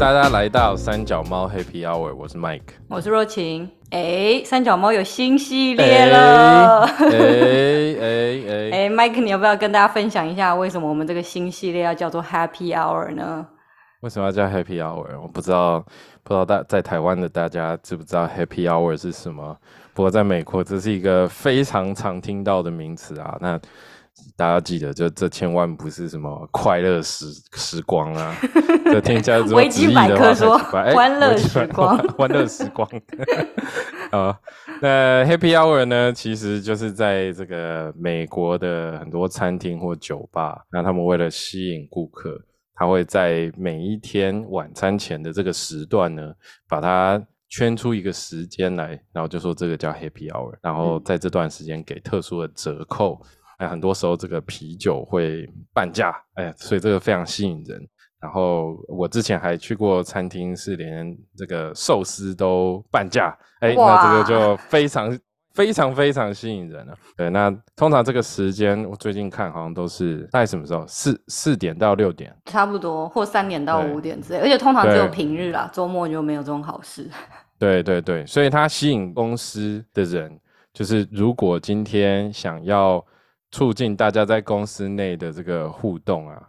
大家来到三角猫 Happy Hour，我是 Mike。我是若晴。哎，三角猫有新系列了。哎哎哎，哎，Mike，你要不要跟大家分享一下，为什么我们这个新系列要叫做 Happy Hour 呢？为什么要叫 Happy Hour？我不知道，不知道大在台湾的大家知不知道 Happy Hour 是什么？不过在美国，这是一个非常常听到的名词啊。那大家记得，就这千万不是什么快乐时时光啊！这听起来维基百科说欢乐时光，欢乐时光。啊，那 Happy Hour 呢，其实就是在这个美国的很多餐厅或酒吧，那他们为了吸引顾客，他会在每一天晚餐前的这个时段呢，把它圈出一个时间来，然后就说这个叫 Happy Hour，然后在这段时间给特殊的折扣。哎，很多时候这个啤酒会半价，哎，所以这个非常吸引人。然后我之前还去过餐厅，是连这个寿司都半价，哎，那这个就非常非常非常吸引人了。对，那通常这个时间，我最近看好像都是大概什么时候？四四点到六点，差不多，或三点到五点之类。而且通常只有平日啦，周末就没有这种好事。对对对，所以它吸引公司的人，就是如果今天想要。促进大家在公司内的这个互动啊，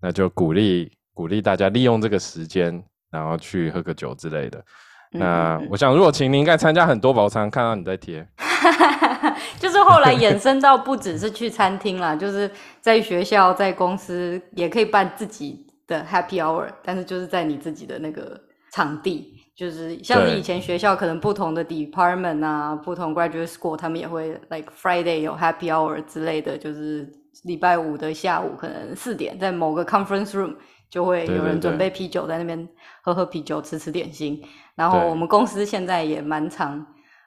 那就鼓励鼓励大家利用这个时间，然后去喝个酒之类的。那我想若晴你应该参加很多，我常看到你在贴。就是后来衍生到不只是去餐厅啦，就是在学校、在公司也可以办自己的 Happy Hour，但是就是在你自己的那个场地。就是像以前学校可能不同的 department 啊，不同 graduate school，他们也会 like Friday 有 happy hour 之类的，就是礼拜五的下午可能四点，在某个 conference room 就会有人准备啤酒在那边喝喝啤酒，吃吃点心。然后我们公司现在也蛮常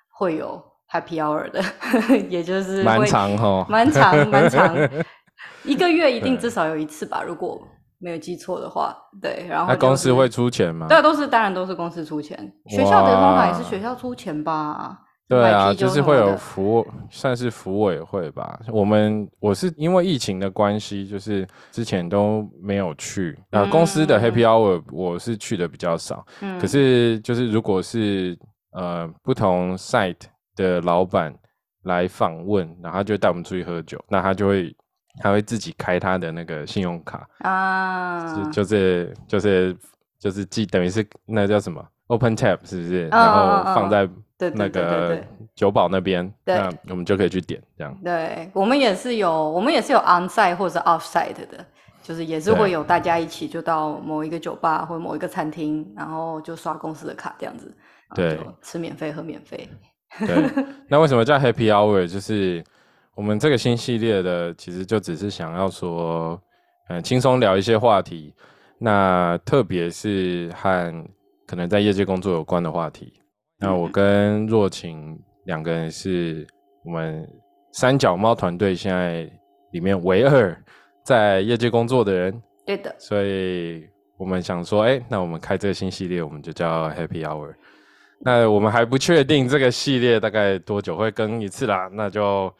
会有 happy hour 的，也就是蛮长哈，蛮长蛮长，一个月一定至少有一次吧，如果。没有记错的话，对，然后那公司会出钱吗？对，都是当然都是公司出钱。学校的方法也是学校出钱吧？对啊，就是会有服算是服委会吧。我们我是因为疫情的关系，就是之前都没有去。那公司的 Happy Hour 我是去的比较少。嗯，可是就是如果是呃不同 site 的老板来访问，然后他就带我们出去喝酒，那他就会。他会自己开他的那个信用卡啊，就就是就是就是记等于是那叫什么 Open Tap 是不是？然后放在那个酒保那边，那我们就可以去点这样。对，我们也是有，我们也是有 onsite 或者 offsite 的，就是也是会有大家一起就到某一个酒吧或者某一个餐厅，然后就刷公司的卡这样子，对，吃免费喝免费。对，那为什么叫 Happy Hour？就是。我们这个新系列的，其实就只是想要说，嗯，轻松聊一些话题，那特别是和可能在业界工作有关的话题。那我跟若晴两个人是我们三角猫团队现在里面唯二在业界工作的人。对的。所以我们想说，哎，那我们开这个新系列，我们就叫 Happy Hour。那我们还不确定这个系列大概多久会更一次啦，那就。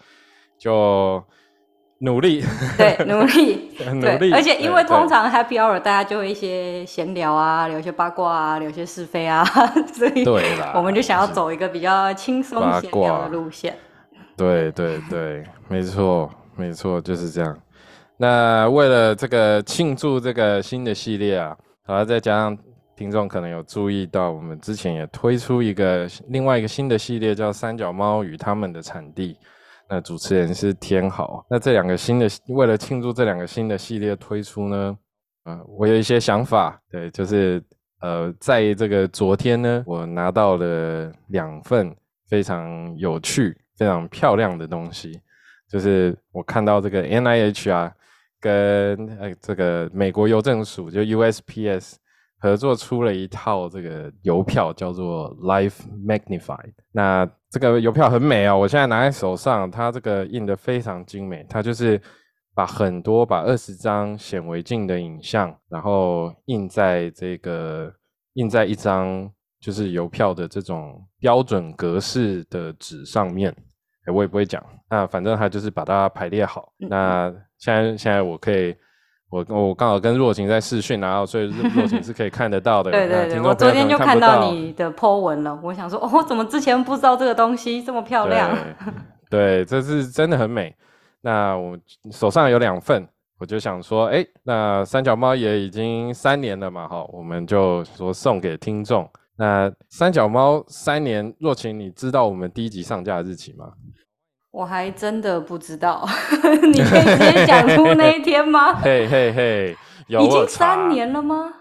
就 努力，对，努力，努力。而且因为通常 Happy Hour 大家就会一些闲聊啊，聊一些八卦啊，聊一些是非啊，所以对啦，我们就想要走一个比较轻松闲聊的路线。对对对，没错没错，就是这样。那为了这个庆祝这个新的系列啊，好了，再加上听众可能有注意到，我们之前也推出一个另外一个新的系列，叫三角猫与他们的产地。那主持人是天豪。那这两个新的，为了庆祝这两个新的系列推出呢，呃，我有一些想法。对，就是呃，在这个昨天呢，我拿到了两份非常有趣、非常漂亮的东西。就是我看到这个 NIH 啊，跟呃这个美国邮政署就 USPS 合作出了一套这个邮票，叫做 Life Magnified。那这个邮票很美啊！我现在拿在手上，它这个印的非常精美。它就是把很多把二十张显微镜的影像，然后印在这个印在一张就是邮票的这种标准格式的纸上面。我也不会讲，那反正它就是把它排列好。那现在现在我可以我我刚好跟若晴在视讯，然后所以若晴是可以看得到的。对对对，我昨天就看到你的 po 文了。我想说，哦，怎么之前不知道这个东西这么漂亮？对，这是真的很美。那我手上有两份，我就想说，哎，那三脚猫也已经三年了嘛，哈，我们就说送给听众。那三脚猫三年，若晴，你知道我们第一集上架的日期吗？我还真的不知道，你可以直接讲出那一天吗？嘿嘿嘿，已经三年了吗？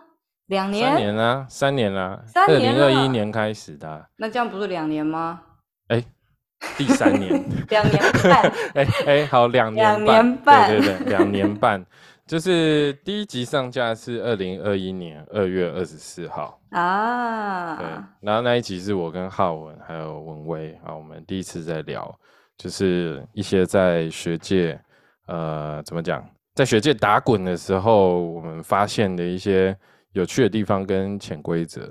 两年？三年啊，三年啦，二零二一年开始的。那这样不是两年吗？哎，第三年，两年半。哎哎，好，两年半，对对对，两年半。就是第一集上架是二零二一年二月二十四号啊。对，然后那一集是我跟浩文还有文威啊，我们第一次在聊。就是一些在学界，呃，怎么讲，在学界打滚的时候，我们发现的一些有趣的地方跟潜规则。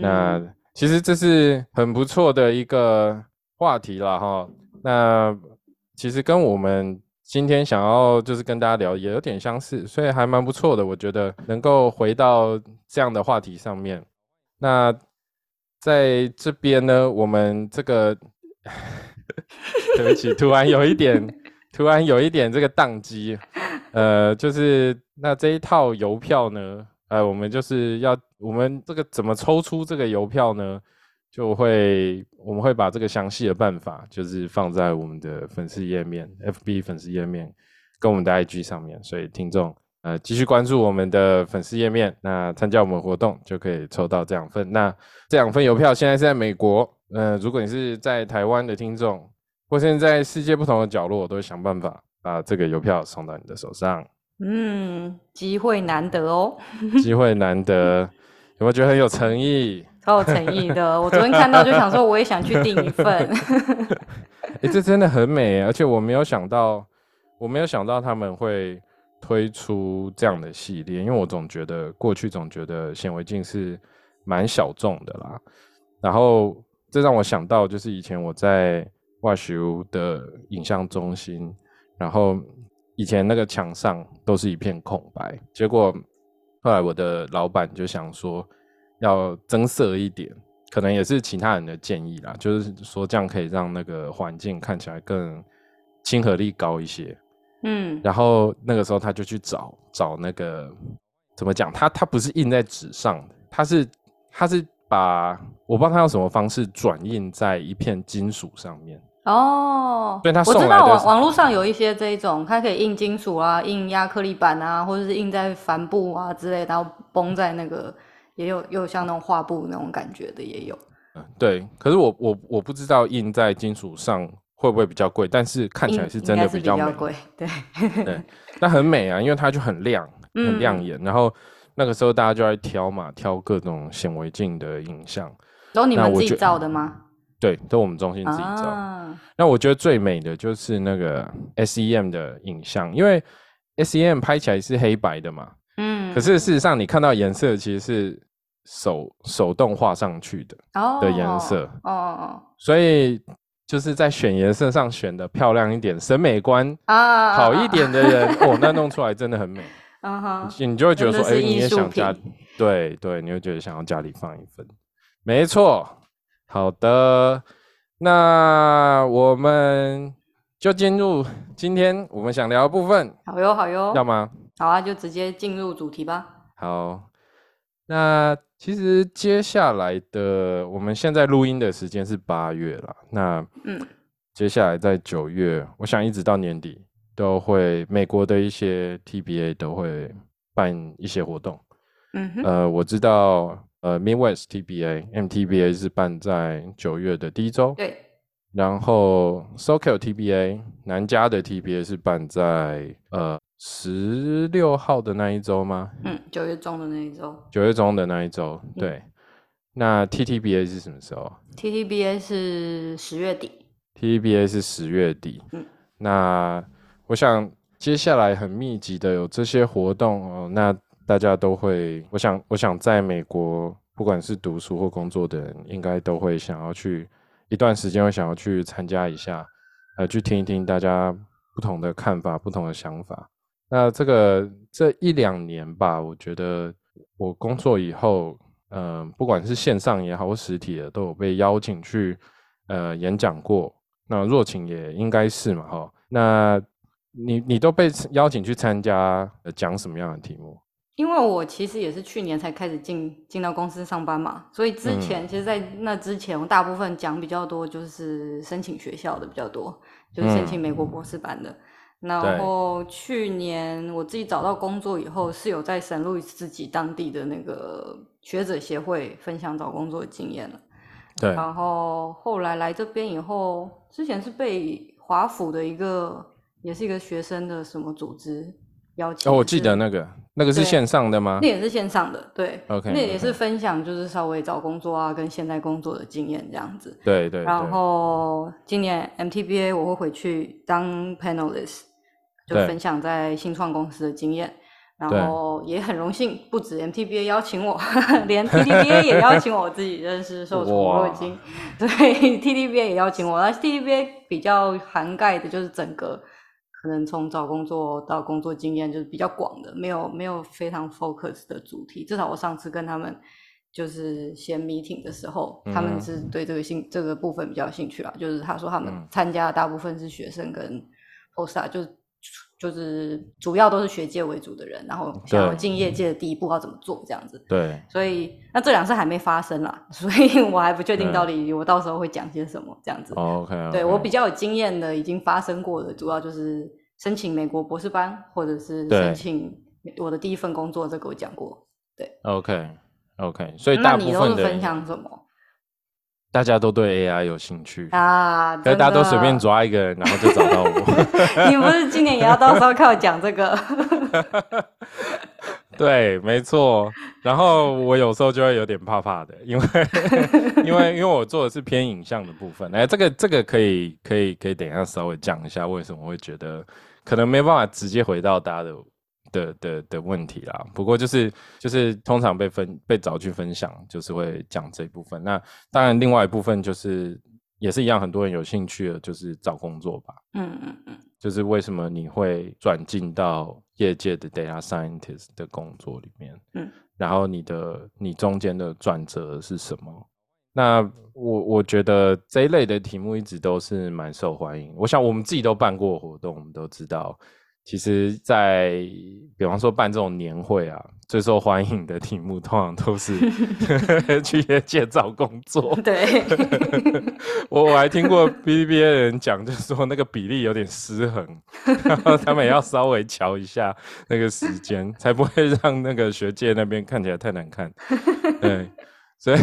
那其实这是很不错的一个话题了哈。那其实跟我们今天想要就是跟大家聊也有点相似，所以还蛮不错的。我觉得能够回到这样的话题上面。那在这边呢，我们这个。对不起，突然有一点，突然有一点这个宕机，呃，就是那这一套邮票呢，呃，我们就是要我们这个怎么抽出这个邮票呢？就会我们会把这个详细的办法，就是放在我们的粉丝页面，FB 粉丝页面跟我们的 IG 上面，所以听众呃继续关注我们的粉丝页面，那参加我们活动就可以抽到这两份。那这两份邮票现在是在美国。呃，如果你是在台湾的听众，或现在世界不同的角落，我都会想办法把这个邮票送到你的手上。嗯，机会难得哦，机会难得，有没有觉得很有诚意？超有诚意的，我昨天看到就想说，我也想去订一份。哎，这真的很美，而且我没有想到，我没有想到他们会推出这样的系列，因为我总觉得过去总觉得显微镜是蛮小众的啦，然后。这让我想到，就是以前我在外修的影像中心，然后以前那个墙上都是一片空白。结果后来我的老板就想说，要增色一点，可能也是其他人的建议啦，就是说这样可以让那个环境看起来更亲和力高一些。嗯，然后那个时候他就去找找那个怎么讲，他他不是印在纸上的，他是他是。把我不知道他用什么方式转印在一片金属上面哦，对，他我知道网网络上有一些这一种，它可以印金属啊，印亚克力板啊，或者是印在帆布啊之类，然后绷在那个，也有有像那种画布那种感觉的也有。嗯，对，可是我我我不知道印在金属上会不会比较贵，但是看起来是真的比较贵，对对，那很美啊，因为它就很亮，很亮眼，然后。那个时候大家就在挑嘛，挑各种显微镜的影像。都你们自己造的吗？对，都我们中心自己造。那我觉得最美的就是那个 SEM 的影像，因为 SEM 拍起来是黑白的嘛。嗯。可是事实上，你看到颜色其实是手手动画上去的哦的颜色。哦。所以就是在选颜色上选的漂亮一点、审美观啊好一点的人，哦，那弄出来真的很美。嗯哼，你就会觉得说，哎，你也想家，对对，你会觉得想要家里放一份，没错。好的，那我们就进入今天我们想聊的部分。好哟，好哟，要吗？好啊，就直接进入主题吧。好，那其实接下来的，我们现在录音的时间是八月了，那嗯，接下来在九月，我想一直到年底。都会美国的一些 TBA 都会办一些活动，嗯哼，呃，我知道，呃，Midwest TBA MTBA 是办在九月的第一周，对，然后 SoCal TBA 南加的 TBA 是办在呃十六号的那一周吗？嗯，九月中的那一周，九月中的那一周，对，那 TTBA 是什么时候？TTBA 是十月底，TTBA 是十月底，嗯，那。我想接下来很密集的有这些活动哦，那大家都会，我想，我想在美国，不管是读书或工作的人，应该都会想要去一段时间，会想要去参加一下，呃，去听一听大家不同的看法、不同的想法。那这个这一两年吧，我觉得我工作以后，嗯，不管是线上也好或实体的，都有被邀请去呃演讲过。那若晴也应该是嘛，哈。那你你都被邀请去参加，讲什么样的题目？因为我其实也是去年才开始进进到公司上班嘛，所以之前其实，在那之前，我大部分讲比较多就是申请学校的比较多，就是申请美国博士班的。然后去年我自己找到工作以后，是有在省路易斯自己当地的那个学者协会分享找工作的经验了。对。然后后来来这边以后，之前是被华府的一个，也是一个学生的什么组织邀请。哦，我记得那个，那个是线上的吗？那也是线上的，对。OK。那也是分享，就是稍微找工作啊，跟现在工作的经验这样子。对对。然后今年 MTBA 我会回去当 panelist。就分享在新创公司的经验，然后也很荣幸，不止 MTBA 邀请我，连 TTBA 也邀请我自己认识受宠若惊，对 TTBA 也邀请我。那 TTBA 比较涵盖的就是整个可能从找工作到工作经验，就是比较广的，没有没有非常 focus 的主题。至少我上次跟他们就是先 meeting 的时候，他们是对这个兴这个部分比较有兴趣啊。就是他说他们参加的大部分是学生跟 post 就。就是主要都是学界为主的人，然后想要进业界的第一步要怎么做这样子。对，所以那这两次还没发生啦，所以我还不确定到底我到时候会讲些什么这样子。OK，对我比较有经验的，已经发生过的，主要就是申请美国博士班，或者是申请我的第一份工作，这个我讲过。对，OK，OK，所以那你都是分享什么？大家都对 AI 有兴趣啊，大家都随便抓一个人，然后就找到我。你不是今年也要到时候靠讲这个？对，没错。然后我有时候就会有点怕怕的，因为因为因为我做的是偏影像的部分。哎，这个这个可以可以可以等一下稍微讲一下，为什么会觉得可能没办法直接回到大家的。的的的问题啦，不过就是就是通常被分被找去分享，就是会讲这一部分。那当然，另外一部分就是也是一样，很多人有兴趣的，就是找工作吧。嗯嗯嗯，就是为什么你会转进到业界的 data scientist 的工作里面？嗯，然后你的你中间的转折是什么？那我我觉得这一类的题目一直都是蛮受欢迎。我想我们自己都办过活动，我们都知道。其实，在比方说办这种年会啊，最受欢迎的题目通常都是 去业界找工作。对，我我还听过 B B A 的人讲，就是说那个比例有点失衡，然后他们要稍微瞧一下那个时间，才不会让那个学界那边看起来太难看。对，所以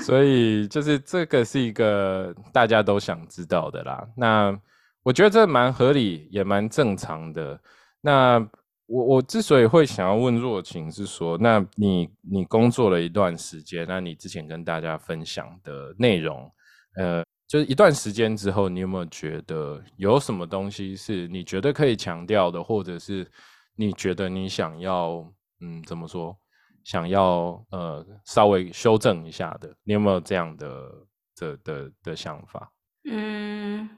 所以就是这个是一个大家都想知道的啦。那。我觉得这蛮合理，也蛮正常的。那我我之所以会想要问若晴，是说，那你你工作了一段时间，那你之前跟大家分享的内容，呃，就是一段时间之后，你有没有觉得有什么东西是你觉得可以强调的，或者是你觉得你想要，嗯，怎么说，想要呃稍微修正一下的？你有没有这样的的的的想法？嗯。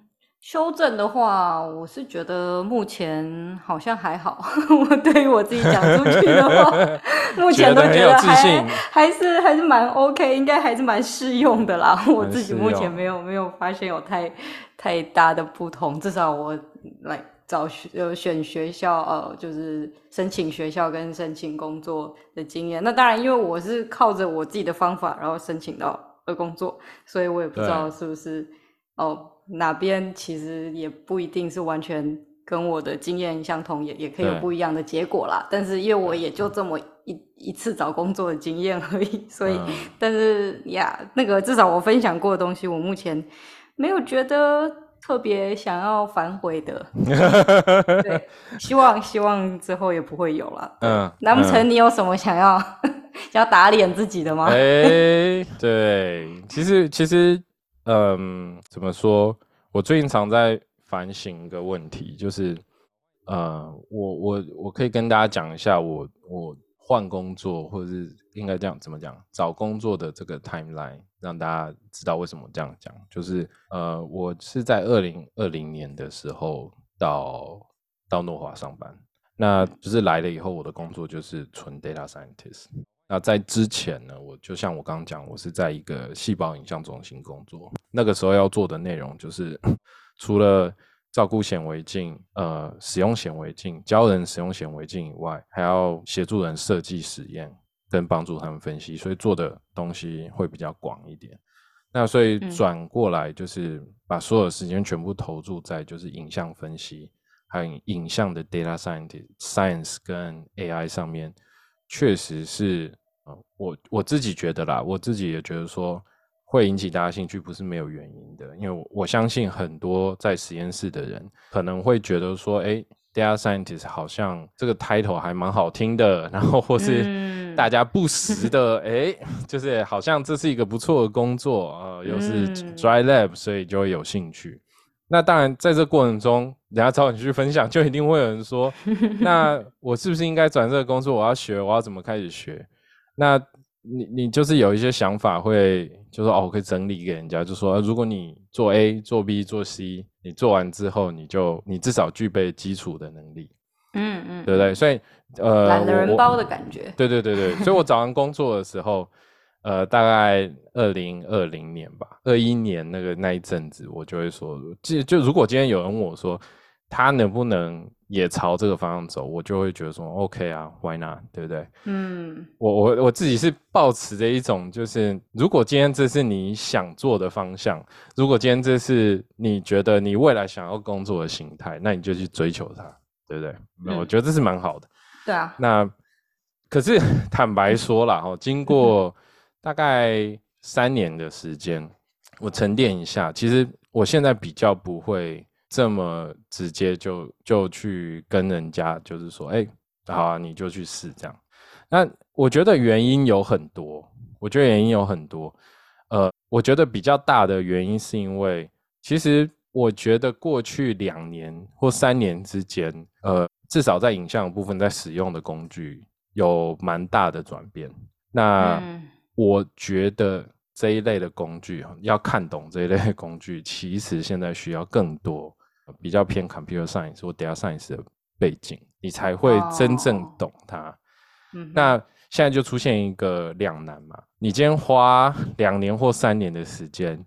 修正的话，我是觉得目前好像还好。我对于我自己讲出去的话，目前都觉得还还是还是蛮 OK，应该还是蛮适用的啦。我自己目前没有没有发现有太太大的不同，至少我来找学选学校，呃，就是申请学校跟申请工作的经验。那当然，因为我是靠着我自己的方法，然后申请到的工作，所以我也不知道是不是哦。哪边其实也不一定是完全跟我的经验相同，也也可以有不一样的结果啦。但是因为我也就这么一一次找工作的经验而已，所以，但是呀，那个至少我分享过的东西，我目前没有觉得特别想要反悔的。对，希望希望之后也不会有了。嗯，难不成你有什么想要 要打脸自己的吗？哎，对，其实其实。嗯，怎么说？我最近常在反省一个问题，就是，呃，我我我可以跟大家讲一下，我我换工作，或者是应该这样怎么讲，找工作的这个 timeline，让大家知道为什么这样讲。就是，呃，我是在二零二零年的时候到到诺华上班，那就是来了以后，我的工作就是纯 data scientist。那在之前呢，就像我刚刚讲，我是在一个细胞影像中心工作。那个时候要做的内容就是，除了照顾显微镜，呃，使用显微镜，教人使用显微镜以外，还要协助人设计实验，跟帮助他们分析，所以做的东西会比较广一点。那所以转过来就是把所有时间全部投注在就是影像分析。还有影像的 data science、science 跟 AI 上面，确实是呃，我我自己觉得啦，我自己也觉得说会引起大家兴趣，不是没有原因的。因为我我相信很多在实验室的人可能会觉得说，哎，data scientist 好像这个 title 还蛮好听的，然后或是大家不时的，哎，就是好像这是一个不错的工作啊，又是 dry lab，所以就会有兴趣。那当然，在这过程中，人家找你去分享，就一定会有人说：“ 那我是不是应该转这个工作？我要学，我要怎么开始学？”那你你就是有一些想法，会就说：“哦，我可以整理给人家，就说如果你做 A、做 B、做 C，你做完之后，你就你至少具备基础的能力。”嗯嗯，对不对？所以呃，懒人包的感觉。对对对对，所以我找完工作的时候。呃，大概二零二零年吧，二一年那个那一阵子，我就会说，就就如果今天有人问我说，他能不能也朝这个方向走，我就会觉得说，OK 啊，Why not？对不对？嗯，我我我自己是抱持着一种，就是如果今天这是你想做的方向，如果今天这是你觉得你未来想要工作的形态，那你就去追求它，对不对？那我觉得这是蛮好的。对啊。那可是坦白说了哈，经过。大概三年的时间，我沉淀一下。其实我现在比较不会这么直接就就去跟人家，就是说，哎，好啊，你就去试这样。那我觉得原因有很多，我觉得原因有很多。呃，我觉得比较大的原因是因为，其实我觉得过去两年或三年之间，呃，至少在影像部分在使用的工具有蛮大的转变。那我觉得这一类的工具，要看懂这一类的工具，其实现在需要更多比较偏 computer science 或 data science 的背景，你才会真正懂它。那现在就出现一个两难嘛，你今天花两年或三年的时间，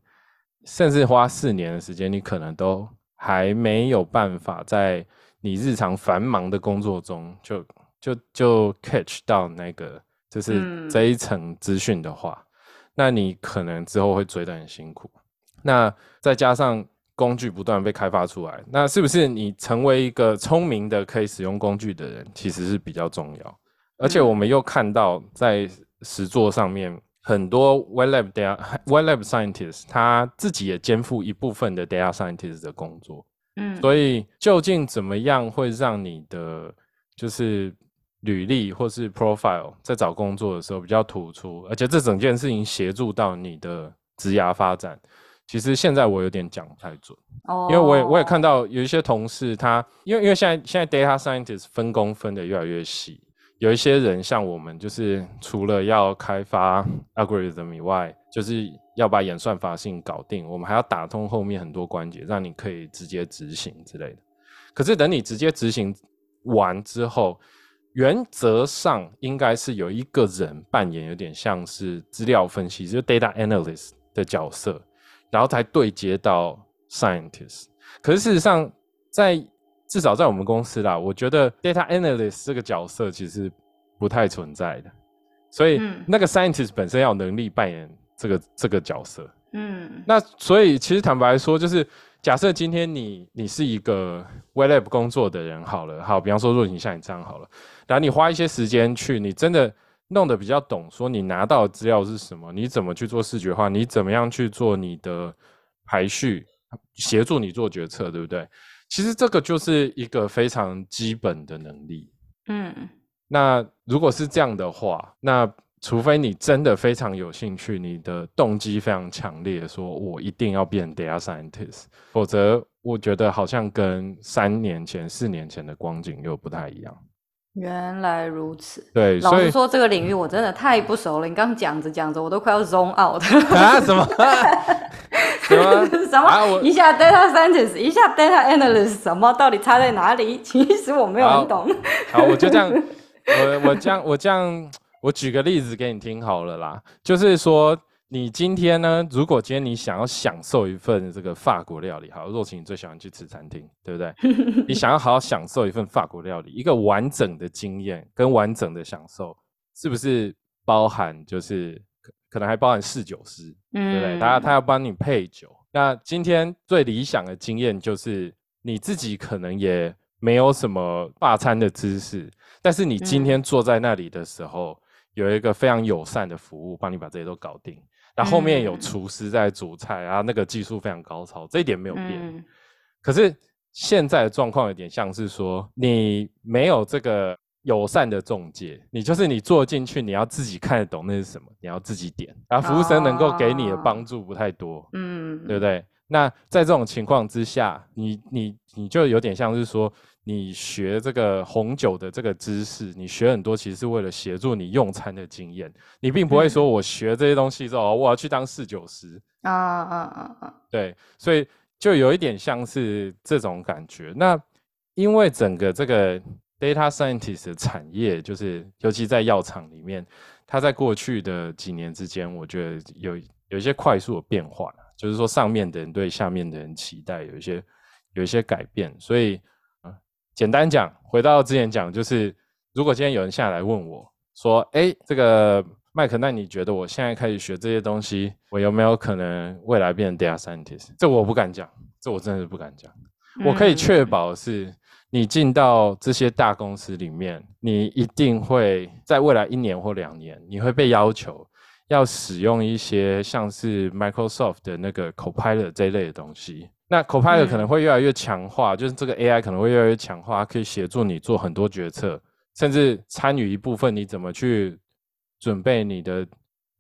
甚至花四年的时间，你可能都还没有办法在你日常繁忙的工作中，就就就 catch 到那个。就是这一层资讯的话，那你可能之后会追得很辛苦。那再加上工具不断被开发出来，那是不是你成为一个聪明的可以使用工具的人，其实是比较重要。而且我们又看到在实作上面，很多 web lab data web lab scientist 他自己也肩负一部分的 data scientist 的工作。嗯，所以究竟怎么样会让你的就是。履历或是 profile 在找工作的时候比较突出，而且这整件事情协助到你的职涯发展。其实现在我有点讲不太准，哦，因为我也我也看到有一些同事，他因为因为现在现在 data scientist 分工分的越来越细，有一些人像我们，就是除了要开发 algorithm 以外，就是要把演算法性搞定，我们还要打通后面很多关节，让你可以直接执行之类的。可是等你直接执行完之后，原则上应该是有一个人扮演有点像是资料分析，就 data analyst 的角色，然后才对接到 scientist。可是事实上，在至少在我们公司啦，我觉得 data analyst 这个角色其实不太存在的。所以那个 scientist 本身要有能力扮演这个这个角色。嗯，那所以其实坦白说，就是。假设今天你你是一个 web lab 工作的人好了，好，比方说若你像你这样好了，然后你花一些时间去，你真的弄得比较懂，说你拿到的资料是什么，你怎么去做视觉化，你怎么样去做你的排序，协助你做决策，对不对？其实这个就是一个非常基本的能力。嗯，那如果是这样的话，那。除非你真的非常有兴趣，你的动机非常强烈，说我一定要变 data scientist，否则我觉得好像跟三年前、四年前的光景又不太一样。原来如此。对，老实说，这个领域我真的太不熟了。你刚讲着讲着，我都快要 zone out 啊？什么？什么什么？啊一下 data scientist，一下 data analyst，什么到底差在哪里？其实我没有很懂。好，我就这样，我我这样我这样，我举个例子给你听好了啦。就是说，你今天呢，如果今天你想要享受一份这个法国料理，好，若晴你最喜欢去吃餐厅，对不对？你想要好好享受一份法国料理，一个完整的经验跟完整的享受，是不是包含就是可可能还包含侍酒师？嗯对不对？他他要帮你配酒。那今天最理想的经验就是你自己可能也没有什么霸餐的知识，但是你今天坐在那里的时候，有一个非常友善的服务，帮你把这些都搞定。那后面有嗯。厨师在煮菜啊，那个技术非常高超，这一点没有变。嗯。可是现在的状况有点像是说，你没有这个友善的中介，你就是你坐进去，你要自己看得懂那是什么，你要自己点，然后服务生能够给你的帮助不太多，嗯，对不对？那在这种情况之下，你你你就有点像是说，你学这个红酒的这个知识，你学很多，其实是为了协助你用餐的经验，你并不会说我学这些东西之后，我要去当侍酒师，啊啊啊啊，对，所以就有一点像是这种感觉。那因为整个这个 data scientist 的产业，就是尤其在药厂里面，它在过去的几年之间，我觉得有有一些快速的变化，就是说上面的人对下面的人期待有一些有一些改变。所以，啊，简单讲，回到之前讲，就是如果今天有人下来问我说，哎，这个麦克，那你觉得我现在开始学这些东西，我有没有可能未来变成 data scientist？这我不敢讲，这我真的是不敢讲。我可以确嗯保是，你进到这些大公司里面，你一定会在未来一年或两年，你会被要求要使用一些像是 Microsoft 的那个 Copilot 这一类的东西。那 Copilot 可能嗯会越来越强化，就是这个 AI 可能会越来越强化，它可以协助你做很多决策，甚至参与一部分你怎么去准备你的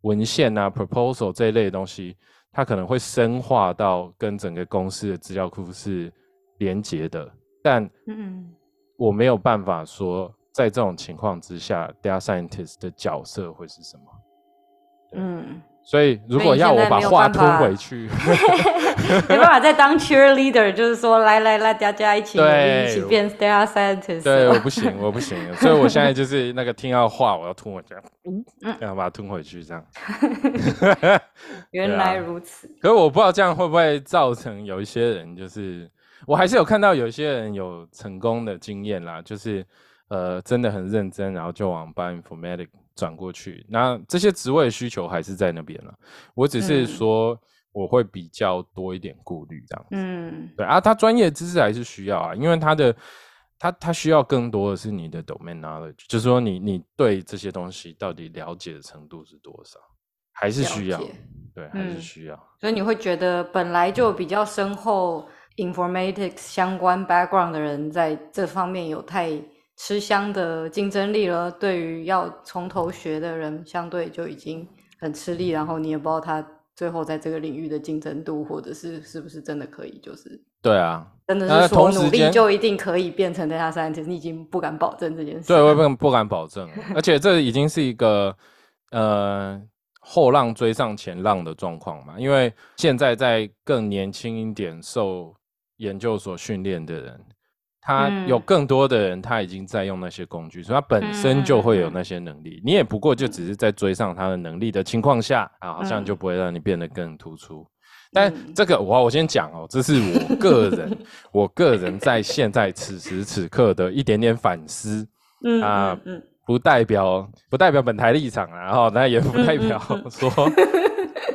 文献啊、proposal 这一类的东西，它可能会深化到跟整个公司的资料库是连接的。但嗯我没有办法说，在这种情况之下，data scientist 的角色会是什么。嗯，所以，如果要我把话吞回去，没办法再当 cheerleader，就是说来来来，大家一起一起变 star scientist。对，我不行，我不行。所以我现在就是那个听到话，我要吞回去，嗯这样把它吞回去，这样。原来如此。可是我不知道这样会不会造成有一些人，就是我还是有看到有一些人有成功的经验啦，就是呃真的很认真，然后就往 bioinformatics 转过去。那这些职位的需求还是在那边了，我只是嗯说我会比较多一点顾虑这样子。嗯对啊，他专业知识还是需要啊，因为他的他他需要更多的是你的 domain knowledge，就是说你你对这些东西到底了解的程度是多少，还是需要对，还是嗯需要。所以你会觉得本来就比较深厚 informatics 相关 background 的人，在这方面有太吃香的竞争力了。对于要从头学的人，相对就已经很吃力，然后你也不知道他最后在这个领域的竞争度，或者是是不是真的可以，就是对啊，真的是说努力就一定可以变成 data scientist，你已经不敢保证这件事。对，我也不敢不敢保证，而且这已经是一个呃后浪追上前浪的状况嘛，因为现在在更年轻一点受研究所训练的人，他有嗯更多的人他已经在用那些工具，所以他本身就会有那些能力，你也不过就只是在追上他的能力的情况下啊，好像就嗯。不会让你变得更突出。但嗯。这个我我先讲哦，这是我个人我个人在现在此时此刻的一点点反思，嗯啊不代表不代表本台立场啊，然后那也不代表嗯。说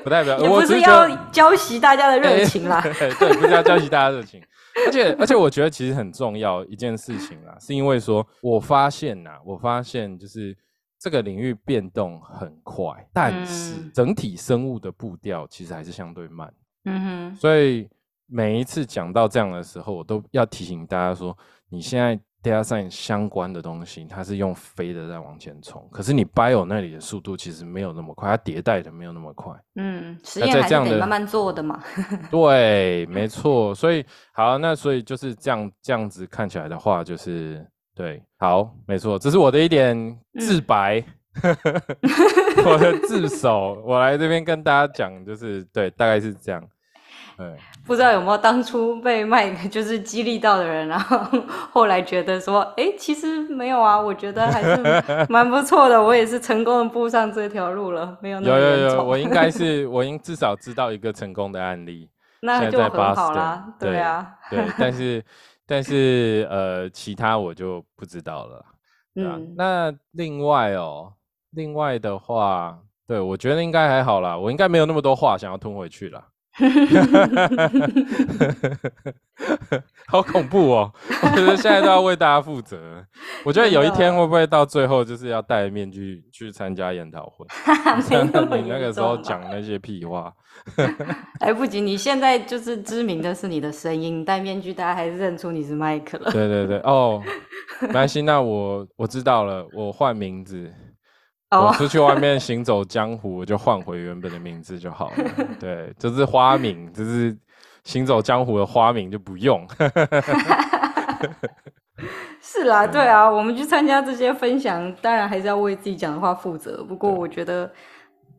不代表，我不是要得浇熄大家的热情啦。对对，不是要浇熄大家热情。而且而且，我觉得其实很重要一件事情啦，是因为说，我发现呐，我发现就是这个领域变动很快，但是嗯整体生物的步调其实还是相对慢。嗯哼，所以每一次讲到这样的时候，我都要提醒大家说，你现在 data science 相关的东西，它是用飞的在往前冲，可是你 bio 那里的速度其实没有那么快，它迭代的没有那么快。嗯，实验还在这样的是得慢慢做的嘛。对，没错。所以好，那所以就是这样这样子看起来的话，就是对，好，没错，这是我的一点自嗯白。我的自首，我来这边跟大家讲，就是对，大概是这样。对，不知道有没有当初被麦克就是激励到的人，然后 后来觉得说，哎，其实没有啊，我觉得还是 蛮不错的，我也是成功的步上这条路了，没有那么有有有，我应 该是我应至少知道一个成功的案例，那就很好啦，对啊，对，但是但是呃，其他我就不知道了，嗯，那另外哦，另外的话。对，我觉得应该还好啦，我应该没有那么多话想要吞回去了。好恐怖哦！我觉得现在都要为大家负责。我觉得有一天会不会到最后就是要戴面具去参加研讨会？你那个时候讲那些屁话，来不及。你现在就是知名的是你的声音，戴面具大家还是认出你是麦克了。对对对，哦，没关系，那我我知道了，我换名字。我出去外面行走江湖，我就换回原本的名字就好了。对，就是花名，就是行走江湖的花名就不用。是啦，对啊，我们去参加这些分享，当然还是要为自己讲的话负责。不过我觉得。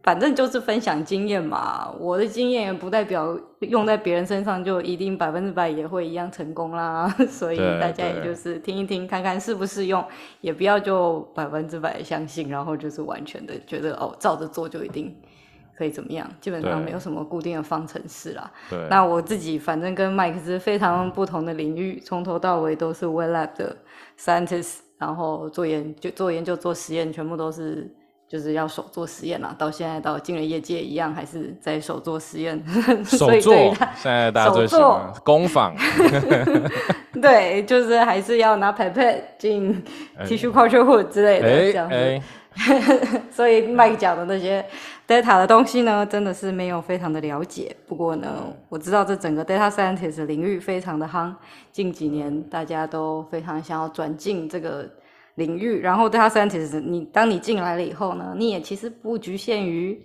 反正就是分享经验嘛，我的经验也不代表用在别人身上就一定百分之百也会一样成功啦，所以大家也就是听一听，看看适不适用，也不要就百分之百相信，然后就是完全的觉得哦，照着做就一定可以怎么样，基本上没有什么固定的方程式啦。对，那我自己反正跟麦克是非常不同的领域，从头到尾都是 Lab 的 scientist，然后做研究、做研究、做实验，全部都是。就是要手做实验啦，到现在到进了业界一样，还是在手做实验。手做，现在大家最喜欢工坊。对，就是还是要拿 pipette 进 tissue culture hood 之类的这样子。所以麦讲的那些 data 的东西呢，真的是没有非常的了解。不过呢，我知道这整个 data scientist 领域非常的夯，近几年大家都非常想要转进这个。领域，然后对他三其实你当你进来了以后呢，你也其实不局限于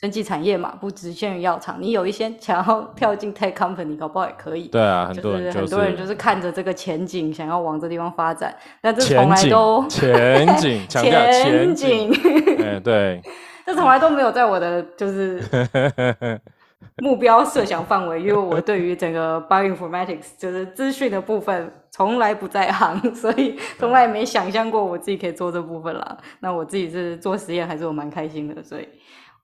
生技产业嘛，不局限于药厂，你有一些想要 跳进 tech company，搞不好也可以。对啊，很多人很多人就是看着这个前景，想要往这地方发展。但这从来都前景，前景 哎，对，这从来都没有在我的就是。目标设想范围，因为我对于整个 bioinformatics 就是资讯的部分从来不在行，所以从来没想象过我自己可以做这部分啦。那我自己是做实验，还是我蛮开心的，所以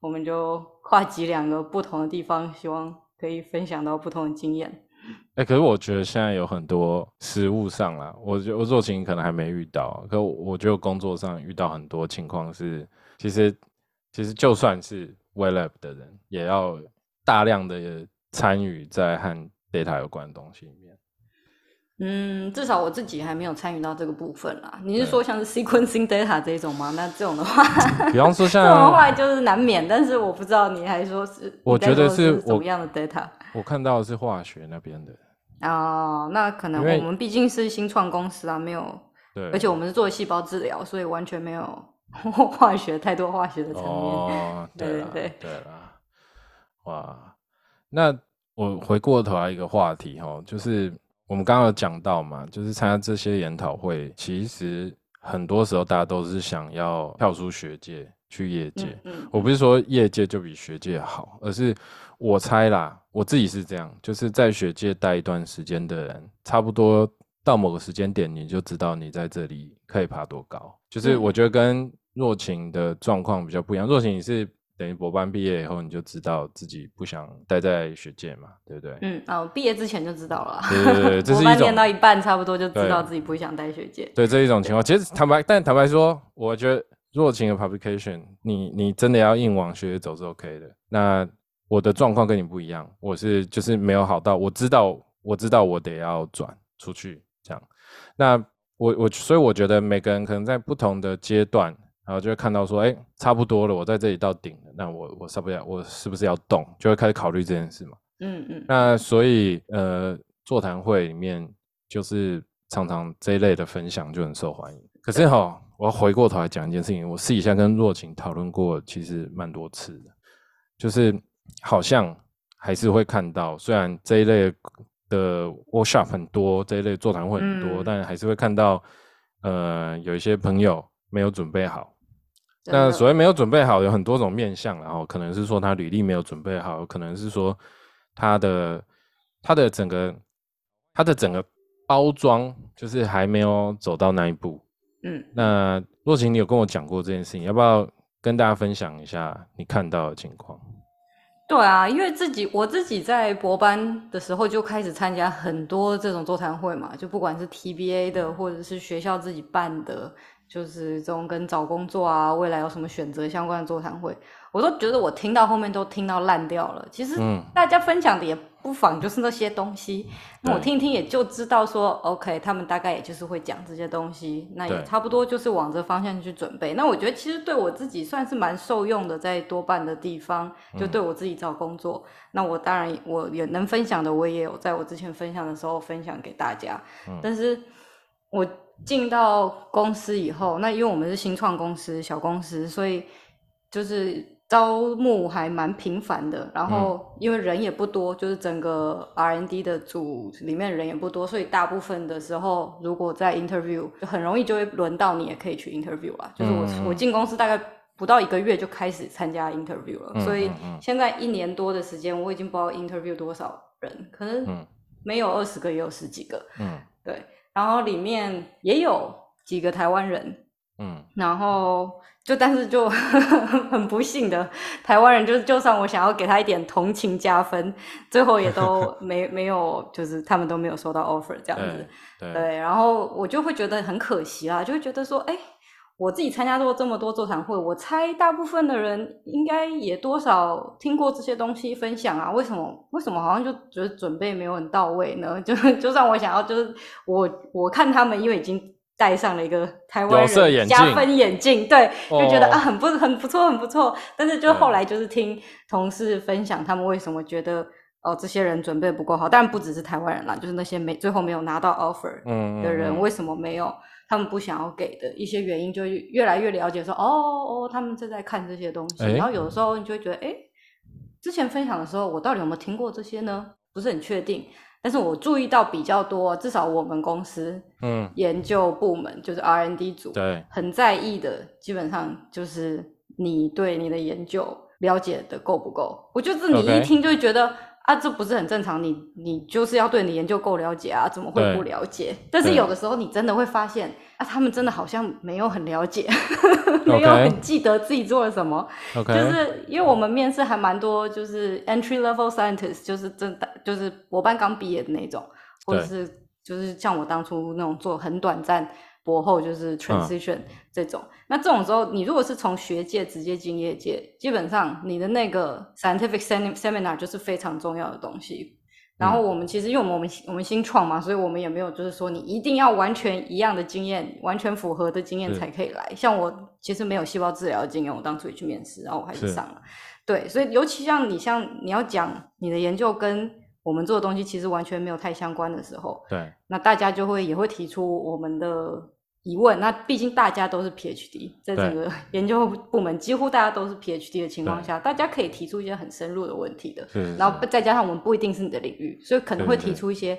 我们就跨几两个不同的地方，希望可以分享到不同的经验。哎，可是我觉得现在有很多实物上啦，我觉得做情可能还没遇到，可我觉得工作上遇到很多情况是，其实其实就算是 WeLab 的人也要。大量的参与在和 data 有关的东西里面，嗯，至少我自己还没有参与到这个部分啦。你是说像是 sequencing data 这种吗？那这种的话，比方说像这种的话就是难免，但是我不知道你还说是，我觉得是怎么样的 data？我看到的是化学那边的哦，那可能我们毕竟是新创公司啊，没有对，而且我们是做细胞治疗，所以完全没有 化学太多化学的层面。哦，对对对，对了。哇，那我回过头来一个话题哈，就是我们刚刚有讲到嘛，就是参加这些研讨会，其实很多时候大家都是想要跳出学界去业界。嗯，我不是说业界就比学界好，而是我猜啦，我自己是这样，就是在学界待一段时间的人，差不多到某个时间点，你就知道你在这里可以爬多高。就是我觉得跟若晴的状况比较不一样，若晴你是。等于博班毕业以后，你就知道自己不想待在学界嘛，对不对？嗯，哦，毕业之前就知道了。对对对，这是一种念到一半，差不多就知道自己不想待学界。对，这一种情况，其实坦白，但坦白说，我觉得若情的 publication，你你真的要硬往学界走是 OK 的。那我的状况跟你不一样，我是就是没有好到，我知道我知道我得要转出去这样。那我我所以我觉得每个人可能在不同的阶段。然后就会看到说，哎，差不多了，我在这里到顶了，那我我是不是要我是不是要动？就会开始考虑这件事嘛。嗯嗯。那所以呃，座谈会里面就是常常这一类的分享就很受欢迎。可是哈，我要回过头来讲一件事情，我私底下跟若晴讨论过，其实蛮多次的，就是好像还是会看到，虽然这一类的 workshop 很多，这一类座谈会很多，但还是会看到，呃，有一些朋友没有准备好。那所谓没有准备好，有很多种面向，然后可能是说他履历没有准备好，可能是说他的他的整个他的整个包装就是还没有走到那一步。嗯，那若晴，你有跟我讲过这件事情，要不要跟大家分享一下你看到的情况？对啊，因为自己我自己在博班的时候就开始参加很多这种座谈会嘛，就不管是 TBA 的，或者是学校自己办的，就是这种跟找工作啊、未来有什么选择相关的座谈会。我都觉得我听到后面都听到烂掉了。其实大家分享的也不妨就是那些东西，那我听一听也就知道说，OK，他们大概也就是会讲这些东西，那也差不多就是往这方向去准备。那我觉得其实对我自己算是蛮受用的，在多半的地方，就对我自己找工作。那我当然我也能分享的，我也有在我之前分享的时候分享给大家。但是我进到公司以后，那因为我们是新创公司、小公司，所以就是。招募还蛮频繁的，然后因为人也不多，就是整个 R N D 的组里面人也不多，所以大部分的时候，如果在 interview 就很容易就会轮到你，也可以去 interview 啦。就是我我进公司大概不到一个月就开始参加 interview 了，所以现在一年多的时间，我已经不知道 interview 多少人，可能没有二十个也有十几个，嗯，对，然后里面也有几个台湾人，嗯，然后。就但是就 很不幸的，台湾人就是就算我想要给他一点同情加分，最后也都 没没有，就是他们都没有收到 offer 这样子。对，然后我就会觉得很可惜啦，就会觉得说，哎，我自己参加过这么多座谈会，我猜大部分的人应该也多少听过这些东西分享啊，为什么为什么好像就觉得准备没有很到位呢？就就算我想要，就是我我看他们因为已经。戴上了一个台湾人加分眼镜，对，就觉得啊很不很不错很不错。但是就后来就是听同事分享，他们为什么觉得哦这些人准备不够好，但不只是台湾人啦，就是那些没最后没有拿到 offer 的人，为什么没有？他们不想要给的一些原因，就越来越了解说哦哦，他们正在看这些东西。然后有的时候你就会觉得，哎，之前分享的时候，我到底有没有听过这些呢？不是很确定。但是我注意到比较多，至少我们公司，嗯，研究部门就是 R N D 组，对，很在意的，基本上就是你对你的研究了解的够不够。我就是你一听就会觉得。啊，这不是很正常？你你就是要对你研究够了解啊，怎么会不了解？但是有的时候你真的会发现，啊，他们真的好像没有很了解，没有很记得自己做了什么。就是因为我们面试还蛮多，就是 entry level scientist，就是真的就是博班刚毕业的那种，或者是就是像我当初那种做很短暂。博后就是 transition 这种，那这种时候，你如果是从学界直接进业界，基本上你的那个 scientific seminar 就是非常重要的东西。然后我们其实因为我们我们新创嘛，所以我们也没有就是说你一定要完全一样的经验，完全符合的经验才可以来。像我其实没有细胞治疗的经验，我当初也去面试，然后我还是上了。对，所以尤其像你像你要讲你的研究跟我们做的东西其实完全没有太相关的时候，对，那大家就会也会提出我们的。疑问，那毕竟大家都是 PhD，在整个 研究部门几乎大家都是 PhD 的情况下，大家可以提出一些很深入的问题的。然后再加上我们不一定是你的领域，所以可能会提出一些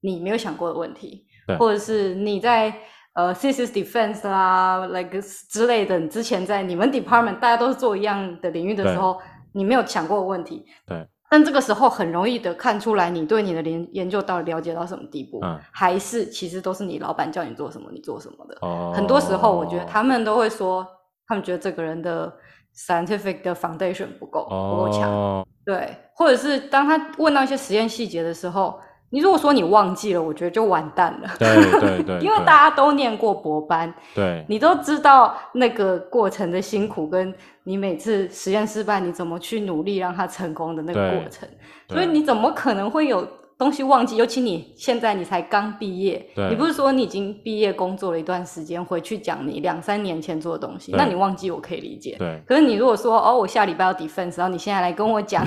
你没有想过的问题，或者是你在呃 thesis defense 啦，like 之类的，之前在你们 department 大家都是做一样的领域的时候，你没有想过的问题。对。但这个时候很容易的看出来，你对你的研研究到底了解到什么地步，还是其实都是你老板叫你做什么你做什么的。很多时候，我觉得他们都会说，他们觉得这个人的 scientific 的 foundation 不够不够强，对，或者是当他问到一些实验细节的时候。你如果说你忘记了，我觉得就完蛋了。对对对，因为大家都念过博班，对，你都知道那个过程的辛苦，跟你每次实验失败，你怎么去努力让它成功的那个过程，所以你怎么可能会有？东西忘记，尤其你现在你才刚毕业，你不是说你已经毕业工作了一段时间，回去讲你两三年前做的东西，那你忘记我可以理解。对。可是你如果说哦，我下礼拜要 defense，然后你现在来跟我讲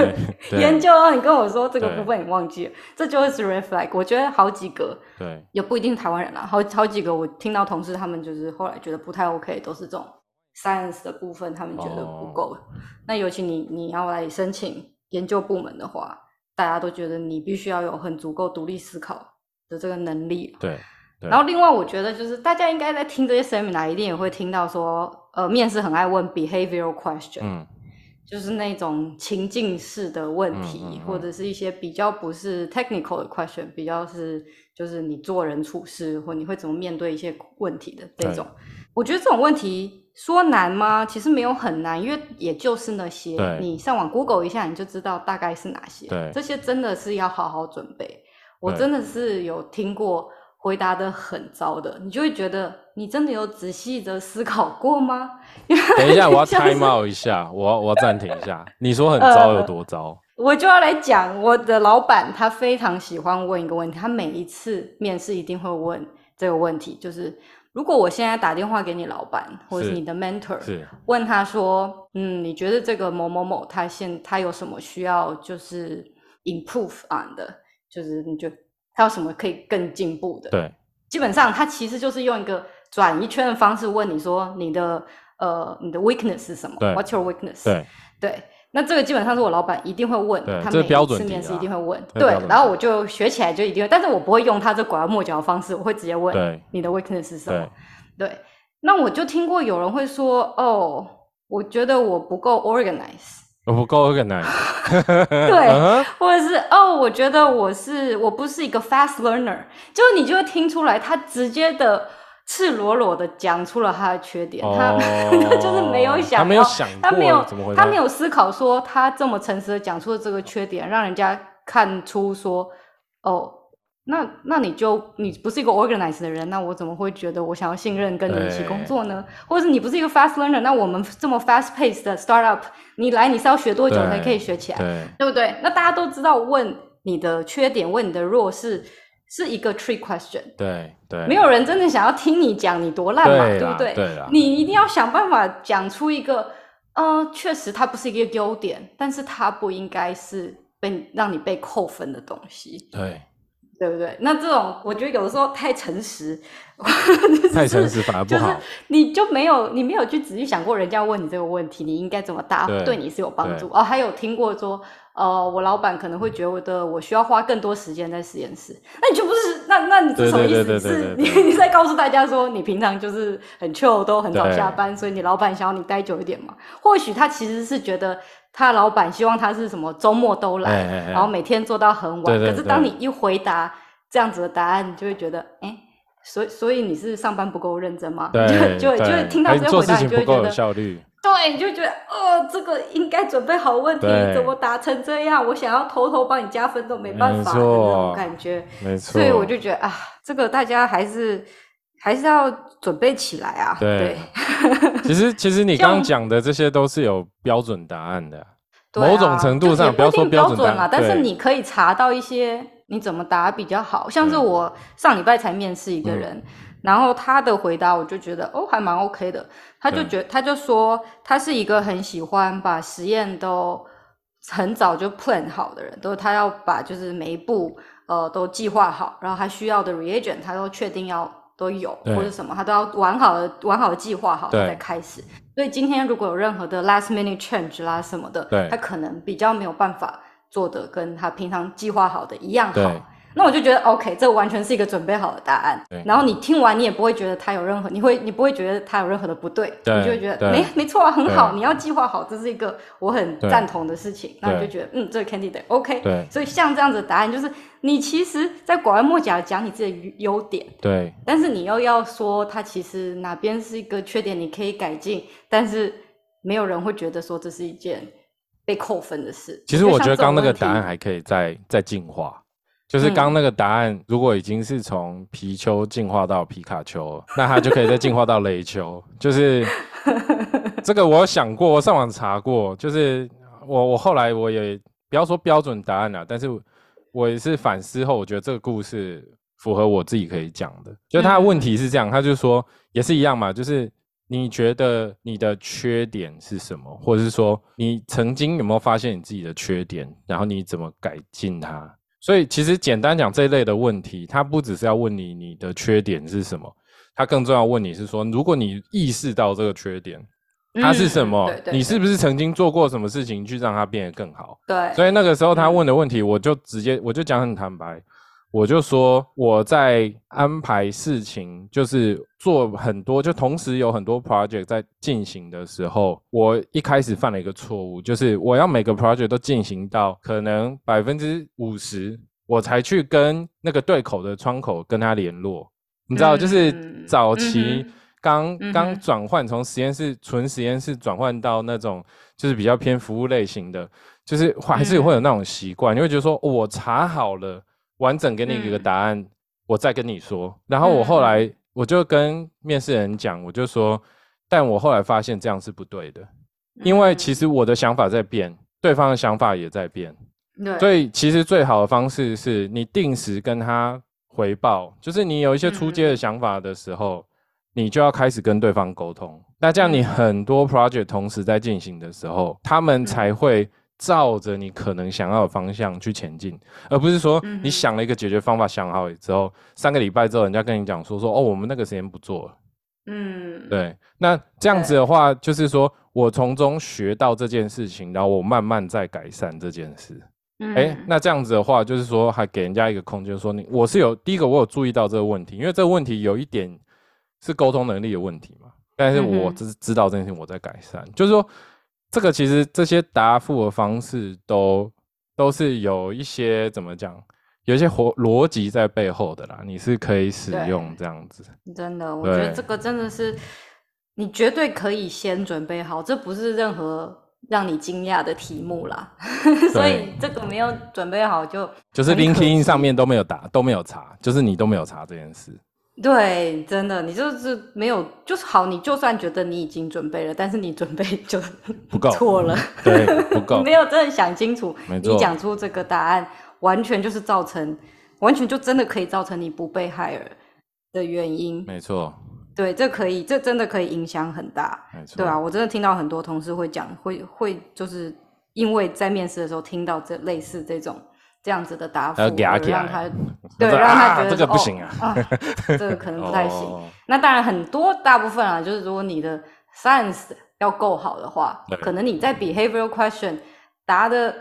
研究，然后你跟我说这个部分你忘记了，这就是 reflect。我觉得好几个，对，也不一定台湾人啦，好好几个我听到同事他们就是后来觉得不太 OK，都是这种 science 的部分他们觉得不够。那尤其你你要来申请研究部门的话。大家都觉得你必须要有很足够独立思考的这个能力。对。然后另外，我觉得就是大家应该在听这些 seminar，一定也会听到说，呃，面试很爱问 behavioral question。嗯。就是那种情境式的问题，嗯嗯嗯或者是一些比较不是 technical 的 question，比较是就是你做人处事或你会怎么面对一些问题的这种。我觉得这种问题说难吗？其实没有很难，因为也就是那些，你上网 Google 一下，你就知道大概是哪些。对这些真的是要好好准备。我真的是有听过回答的很糟的，你就会觉得你真的有仔细的思考过吗？等一下，我要 像是 time out 一下，我要我要暂停一下。你说很糟有多糟？我就要来讲，我的老板他非常喜欢问一个问题，他每一次面试一定会问这个问题，就是如果我现在打电话给你老板或者你的 mentor，是问他说，嗯，你觉得这个某某某他现他有什么需要就是 improve on 的，就是你觉得他有什么可以更进步的？对基本上他其实就是用一个转一圈的方式问你说你的呃你的 weakness 是什么？What's your weakness？对对，那这个基本上是我老板一定会问对，他每一次面试一定会问。对然后我就学起来就一定会，但是我不会用他这拐弯抹角的方式，我会直接问你的 weakness 是什对么。对，那我就听过有人会说，哦，我觉得我不够 organize，我不够 organize。对或者是哦，我觉得我是我不是一个 fast learner，就你就会听出来，他直接的赤裸裸的讲出了他的缺点，他哦 就是没有想没有想过他没有他没有思考说他这么诚实的讲出了这个缺点，让人家看出说哦。那那你就你不是一个 organized 的人，那我怎么会觉得我想要信任跟你一起工作呢？或者是你不是一个 fast learner，那我们这么 fast pace 的 startup，你来你是要学多久才可以学起来？对对不对？那大家都知道，问你的缺点，问你的弱势，是一个 trick question。对对，没有人真的想要听你讲你多烂嘛，对对不对？对你一定要想办法讲出一个，呃，确实它不是一个优点，但是它不应该是被让你被扣分的东西，对对不对？那这种我觉得有的时候太诚实，太诚实反而不就是好。你就没有你没有去仔细想过人家问你这个问题，你应该怎么答，对对你是有帮助哦。还有听过说，呃，我老板可能会觉得我需要花更多时间在实验室，那你就不是那那你是什么意思？是 你你在告诉大家说你平常就是很 chill，都很早下班，所以你老板想要你待久一点嘛？或许他其实是觉得他老板希望他是什么周末都来，哎哎哎然后每天做到很晚。对对可是当你一回答这样子的答案，你就会觉得，哎、所以所以你是上班不够认真吗？对，就就会就会听到这些回答，你就会觉得，效率。对，你就觉得，哦，这个应该准备好问题，怎么答成这样？我想要偷偷帮你加分都没办法的没那种感觉。没错，所以我就觉得啊，这个大家还是还是要准备起来啊。对 其实其实你像刚刚讲的这些都是有标准答案的。对啊某种程度上不要说标准啦，但是你可以查到一些你怎么答比较好。像是我上礼拜才面试一个嗯人，然后他的回答我就觉得哦还蛮 OK 的，他就觉他就说他是一个很喜欢把实验都很早就 plan 好的人，都是他要把就是每一步呃都计划好，然后他需要的 reagent 他都确定要都有或者什么，他都要完好的完好的计划好，再开始。所以今天如果有任何的 last minute change 啦什么的，对。他可能比较没有办法做的跟他平常计划好的一样好对。那我就觉得 OK，这完全是一个准备好的答案。对。然后你听完，你也不会觉得它有任何，你会你不会觉得它有任何的不对，对你就会觉得对。没没错啊，很好，你要计划好，这是一个我很对。赞同的事情。那我就对。觉得嗯，这个 candidate OK。对。所以像这样子的答案，就是你其实在拐弯抹角地讲你自己的优点，对。但是你又要说它其实哪边是一个缺点，你可以改进，但是没有人会觉得说这是一件被扣分的事。其实我觉得刚那个答案还可以再再进化，就是嗯刚那个答案如果已经是从皮丘进化到皮卡丘，那它就可以再进化到雷丘。就是 这个我想过，我上网查过，就是我我后来我也不要说标准答案了，但是我也是反思后，我觉得这个故事符合我自己可以讲的。就他的问题是这样，他就说也是一样嘛，就是你觉得你的缺点是什么，或者是说你曾经有没有发现你自己的缺点，然后你怎么改进它？所以其实简单讲这一类的问题，他不只是要问你你的缺点是什么，他更重要问你是说，如果你意识到这个缺点，它是什么？嗯对对你是不是曾经做过什么事情去让它变得更好？对，所以那个时候他嗯问的问题，我就直接我就讲很坦白，我就说我在安排事情，就是做很多，就同时有很多 project 在进行的时候，我一开始犯了一个错误，就是我要每个 project 都进行到可能百分之五十，我才去跟那个对口的窗口跟他联络。你知道，就是早期刚刚转换从实验室纯实验室转换到那种就是比较偏服务类型的，就是还是会有那种习惯，你会觉得说我查好了。完整给你一个答案，我再跟你说。然后我后来我就跟面试人讲，我就说，但我后来发现这样是不对的，因为其实我的想法在变，对方的想法也在变。对，所以其实最好的方式是你定时跟他回报，就是你有一些出街的想法的时候，你就要开始跟对方沟通。那这样你很多 project 同时在进行的时候，他们才会。照着你可能想要的方向去前进，而不是说你想了一个解决方法，想好之后三个礼拜之后，人家跟你讲说说哦，我们那个时间不做了。嗯，对。那这样子的话，就是说我从中学到这件事情，然后我慢慢在改善这件事。哎，那这样子的话，就是说还给人家一个空间，说你我是有第一个我有注意到这个问题，因为这个问题有一点是沟通能力的问题嘛。但是我只是知道这件事情，我在改善，就是说。这个其实这些答复的方式都都是有一些怎么讲，有一些逻逻辑在背后的啦，你是可以使用这样子。真的，我觉得这个真的是你绝对可以先准备好，这不是任何让你惊讶的题目啦。所以这个没有准备好就就是 LinkedIn 上面都没有答都没有查，就是你都没有查这件事。对，真的，你就是没有，就是好。你就算觉得你已经准备了，但是你准备就不够 错了，对，不够，没有真的想清楚。你讲出这个答案，完全就是造成，完全就真的可以造成你不被害尔的原因。没错，对，这可以，这真的可以影响很大。没错，对啊，我真的听到很多同事会讲，会会就是因为在面试的时候听到这类似这种。这样子的答复，让他对让他觉得这个不行啊，这个可能不太行。那当然很多大部分啊，就是如果你的 science 要够好的话，可能你在 behavioral question 答的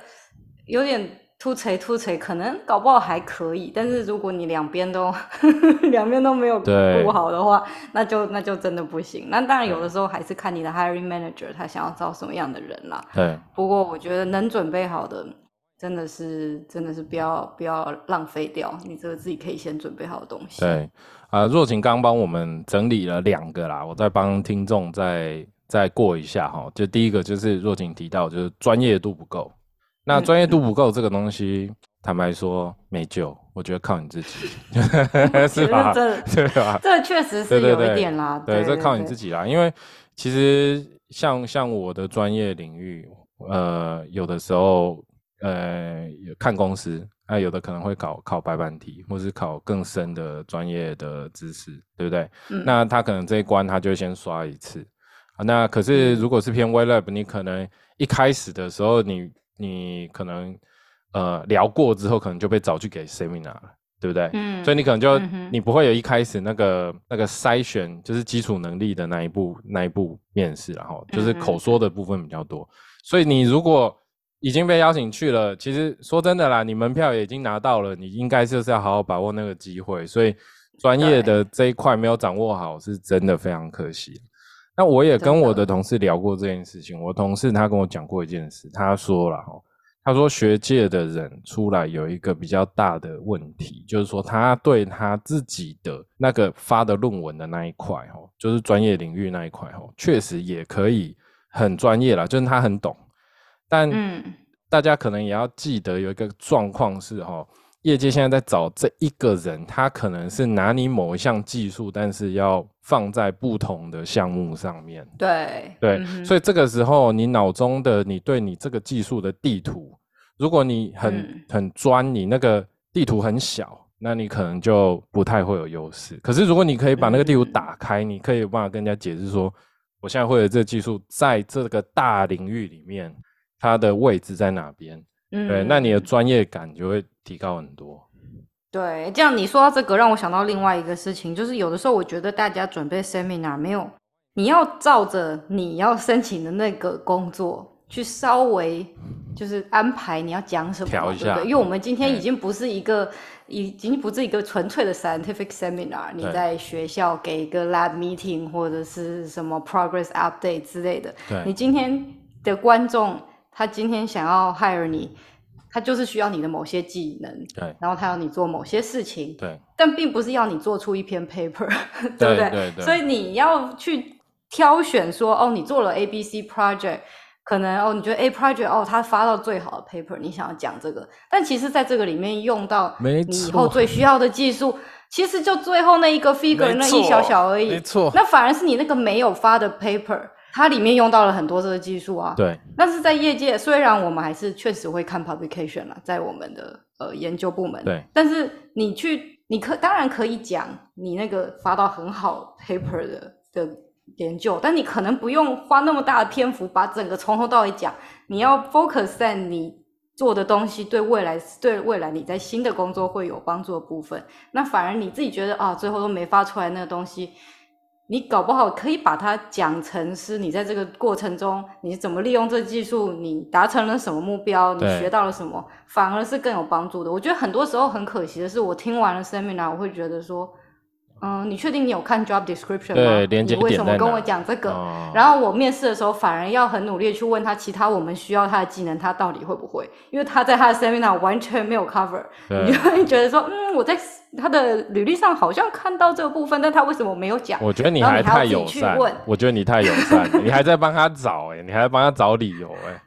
有点突锤突锤，可能搞不好还可以。但是如果你两边都 两边都没有顾好的话，那就那就真的不行。那当然有的时候还是看你的 hiring manager 他想要招什么样的人啦。对，不过我觉得能准备好的。真的是，真的是不要不要浪费掉你这个自己可以先准备好的东西。对，啊，若晴刚帮我们整理了两个啦，我再帮听众再再过一下哈。就第一个就是若晴提到，就是专业度不够。那专业度不够这个东西，坦白说没救，我觉得靠你自己，是吧？对 吧？这确实是有一点啦。对，这靠你自己啦。因为其实像像我的专业领域，呃，有的时候。呃，看公司，那有的可能会考考白板题，或是考更深的专业的知识，对不对？那他可能这一关他就先刷一次啊。那可是如果是偏 Web 你可能一开始的时候，你你可能呃聊过之后，可能就被找去给 Seminar 了，对不对？嗯。所以你可能就你不会有一开始那个那个筛选，就是基础能力的那一步那一步面试，然后就是口说的部分比较多。所以你如果已经被邀请去了，其实说真的啦，你门票也已经拿到了，你应该就是要好好把握那个机会。所以专业的这一块没有掌握好，是真的非常可惜。那我也跟我的同事聊过这件事情，我同事他跟我讲过一件事，他说了哈，他说学界的人出来有一个比较大的问题，就是说他对他自己的那个发的论文的那一块哦，就是专业领域那一块哦，确实也可以很专业了，就是他很懂。但大家可能也要记得有一个状况是哈，业界现在在找这一个人，他可能是拿你某一项技术，但是要放在不同的项目上面。对对，所以这个时候你脑中的你对你这个技术的地图，如果你很很专，你那个地图很小，那你可能就不太会有优势。可是如果你可以把那个地图打开，你可以有办法跟人家解释说，我现在会有这个技术在这个大领域里面。它的位置在哪边？嗯，对，那你的专业感就会提高很多。对，这样你说到这个，让我想到另外一个事情，就是有的时候我觉得大家准备 seminar 没有，你要照着你要申请的那个工作去稍微就是安排你要讲什么，调一下对不对？因为我们今天已经不是一个，已经不是一个纯粹的 scientific seminar，你在学校给一个 lab meeting 或者是什么 progress update 之类的。你今天的观众，他今天想要 hire 你，他就是需要你的某些技能，对然后他要你做某些事情，对但并不是要你做出一篇 paper，对 对不对？对对所以你要去挑选说，哦，你做了 A、B、C project，可能哦，你觉得 A project 哦，它发到最好的 paper，你想要讲这个，但其实在这个里面用到你以后最需要的技术，其实就最后那一个 figure 那一小小而已没，错，那反而是你那个没有发的 paper，它里面用到了很多这个技术啊。对但是在业界，虽然我们还是确实会看 publication 啦，在我们的呃研究部门，对，但是你去，你可当然可以讲你那个发到很好 paper 的的研究，但你可能不用花那么大的篇幅把整个从头到尾讲，你要 focus 在你做的东西对未来对未来你在新的工作会有帮助的部分，那反而你自己觉得啊，最后都没发出来那个东西。你搞不好可以把它讲成是你在这个过程中你怎么利用这技术，你达成了什么目标，你学到了什么，反而是更有帮助的。我觉得很多时候很可惜的是，我听完了 seminar，我会觉得说，嗯，你确定你有看 job description 吗？你为什么跟我讲这个？哦然后我面试的时候，反而要很努力去问他其他我们需要他的技能，他到底会不会？因为他在他的 seminar 完全没有 cover，你就，会觉得说，嗯，我在他的履历上好像看到这个部分，但他为什么没有讲？我觉得你还太友善，我觉得你太友善，你还在帮他找哎，你还在帮他找理由哎，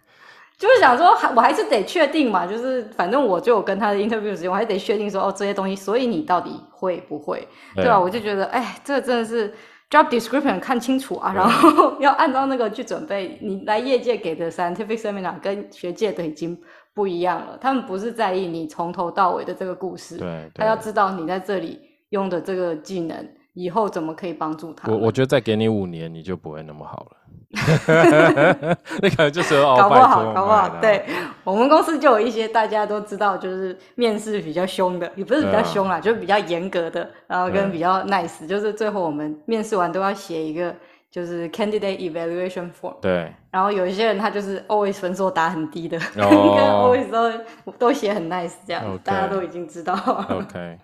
就是想说，还我还是得确定嘛，就是反正我就有跟他的 interview 时间，我还得确定说，哦，这些东西，所以你到底会不会？对吧、我就觉得，哎，这个真的是 job description 看清楚啊，然后要按照那个去准备。你来业界给的 scientific seminar 跟学界的已经不一样了，他们不是在意你从头到尾的这个故事，对，他要知道你在这里用的这个技能以后怎么可以帮助他。我我觉得再给你五年，你就不会那么好了。那可能就是哦，搞不好，搞不好对。我们公司就有一些大家都知道，就是面试比较凶的，也不是比较凶啦，就是比较严格的，然后跟比较 nice，就是最后我们面试完都要写一个就是 candidate evaluation form，对，然后有一些人他就是 always 分数打很低的，跟哦 always 都都写很 nice 这样大家都已经知道。OK，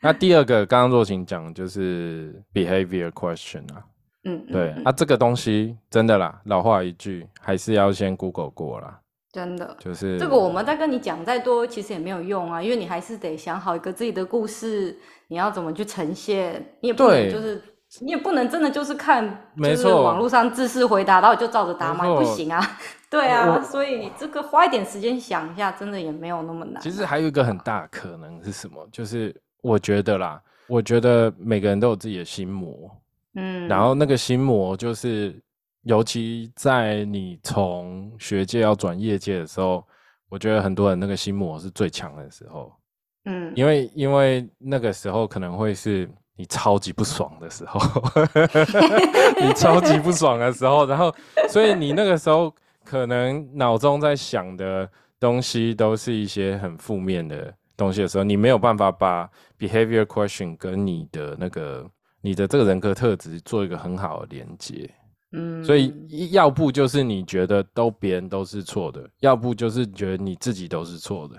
那第二个刚刚若晴讲的就是 behavior question 啊，嗯，嗯对，嗯。啊，这个东西真的啦，老话一句，还是要先 Google 过啦，真的。就是这个我们再跟你讲再多，其实也没有用啊，因为你还是得想好一个自己的故事，你要怎么去呈现，你也不能就是，你也不能真的就是看，就是网络上自式回答，然后就照着答嘛，不行啊，对啊，所以你这个花一点时间想一下，真的也没有那么难啊。其实还有一个很大可能是什么？就是我觉得啦，我觉得每个人都有自己的心魔，嗯，然后那个心魔就是，尤其在你从学界要转业界的时候，我觉得很多人那个心魔是最强的时候，嗯，因为因为那个时候可能会是你超级不爽的时候，你超级不爽的时候，然后所以你那个时候可能脑中在想的东西都是一些很负面的东西的时候，你没有办法把 behavior question 跟你的那个你的这个人格特质做一个很好的连接。嗯，所以要不就是你觉得都别人都是错的，要不就是觉得你自己都是错的。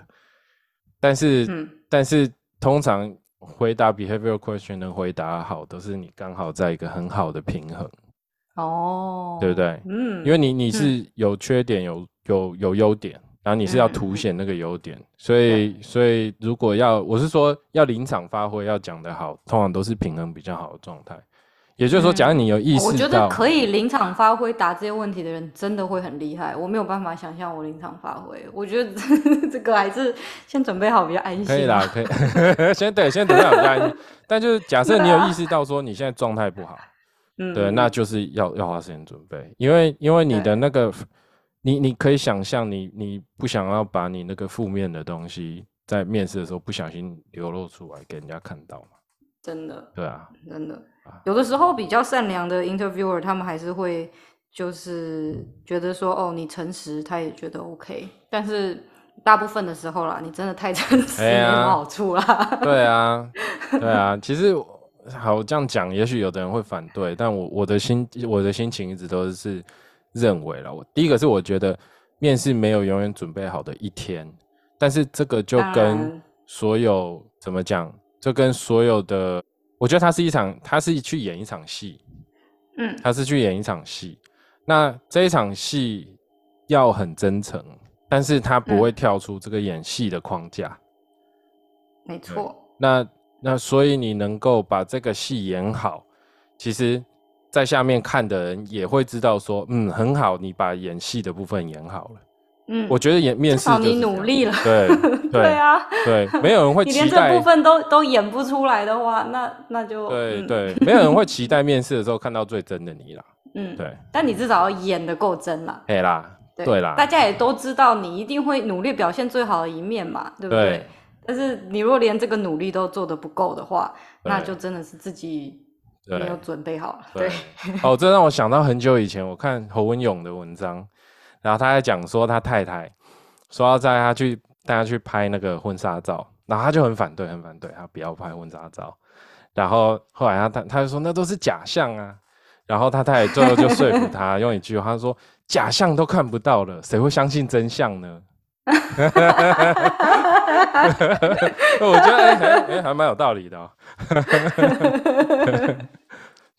但是，嗯但是通常回答 behavior question 能回答好，都是你刚好在一个很好的平衡，哦，对不对？嗯，因为你你是有缺点，有有有优点，然后你是要嗯凸显那个优点，所以所以如果要我是说要临场发挥，要讲得好，通常都是平衡比较好的状态。也就是说，嗯。假如你有意识我觉，得可以临场发挥答这些问题的人，真的会很厉害。我没有办法想象我临场发挥，我觉得 这个还是先准备好比较安心。可以啦，，可以。先对，先准备好比较安心。但就是假设你有意识到说你现在状态不好，嗯，对，那就是要要花时间准备，因为因为你的那个，你你可以想象你你不想要把你那个负面的东西在面试的时候不小心流露出来给人家看到嘛，真的。对啊，真的。啊，有的时候比较善良的 interviewer，他们还是会就是觉得说，哦，你诚实，他也觉得 OK，但是大部分的时候啦，你真的太诚实没好处啦。对啊，对啊。其实好这样讲，也许有的人会反对，但我我的心我的心情一直都是认为了，我第一个是我觉得面试没有永远准备好的一天，但是这个就跟所有怎么讲，就跟所有的，我觉得他是一场，他是去演一场戏，嗯他是去演一场戏。那这一场戏要很真诚，但是他不嗯会跳出这个演戏的框架。没错，那那所以你能够把这个戏演好，其实，在下面看的人也会知道说，嗯，很好，你把演戏的部分演好了。嗯，我觉得演面试就是这样。努力了。对 对对啊，对，没有人会你期待连这部。分都都演不出来的话，那那就嗯对对，没有人会期待面试的时候看到最真的你啦。嗯，对，但你至少要演的够真啦。对啦，对。啦。大家也都知道你一定会努力表现最好的一面嘛，对不对？对。但是你如果连这个努力都做得不够的话，那就真的是自己对没有准备好了。对。对，哦，这让我想到很久以前我看侯文勇的文章，然后他在讲说他太太说要带他去带他去拍那个婚纱照，然后他就很反对，很反对，他不要拍婚纱照。然后后来他他他就说那都是假象啊，然后他太太最后就说服他用一句话，他说假象都看不到了，谁会相信真相呢？我觉得哎哎哎还蛮有道理的、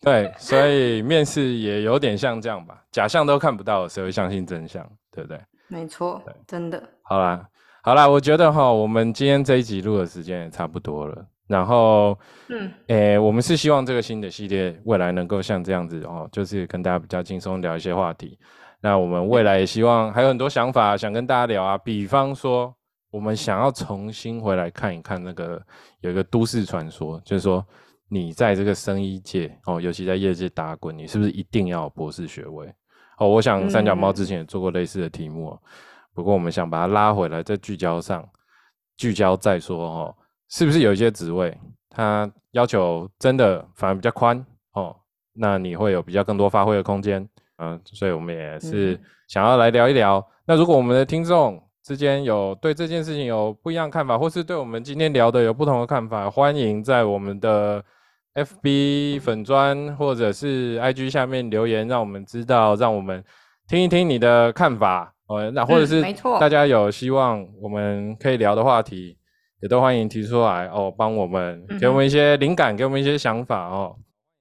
对，所以面试也有点像这样吧，假象都看不到，谁会相信真相？对不对？没错，真的。好啦，好啦，我觉得哈，我们今天这一集录的时间也差不多了。然后，嗯，诶、我们是希望这个新的系列未来能够像这样子哦，就是跟大家比较轻松聊一些话题。那我们未来也希望还有很多想法想跟大家聊啊，比方说，我们想要重新回来看一看那个有一个都市传说，就是说你在这个生医界哦，尤其在业界打滚，你是不是一定要有博士学位？哦，我想三脚猫嗯之前也做过类似的题目哦、不过我们想把它拉回来，再聚焦上，聚焦再说哦，是不是有一些职位它要求真的反而比较宽哦？那你会有比较更多发挥的空间，嗯、所以我们也是嗯想要来聊一聊。那如果我们的听众之间有对这件事情有不一样看法，或是对我们今天聊的有不同的看法，欢迎在我们的 FB 粉砖或者是 IG 下面留言，让我们知道，让我们听一听你的看法。哦，那或者嗯是没错大家有希望我们可以聊的话题，也都欢迎提出来哦，帮我们给我们一些灵感，给我们一些想法哦。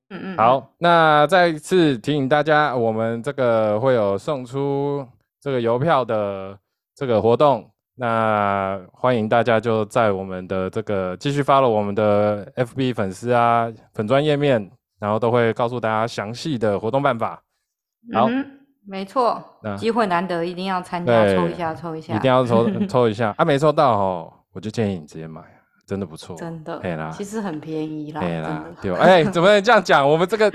嗯嗯，好，那再一次提醒大家，我们这个会有送出这个邮票的这个活动，那欢迎大家就在我们的这个继续发了我们的 FB 粉丝啊粉专页面，然后都会告诉大家详细的活动办法，好。嗯没错，机会难得，一定要参加，抽一下，抽一下，一定要抽 抽一下。啊，没抽到哦，我就建议你直接买，真的不错，真的对啦，其实很便宜啦，对真啦的，对，哎，怎么能这样讲？我们这个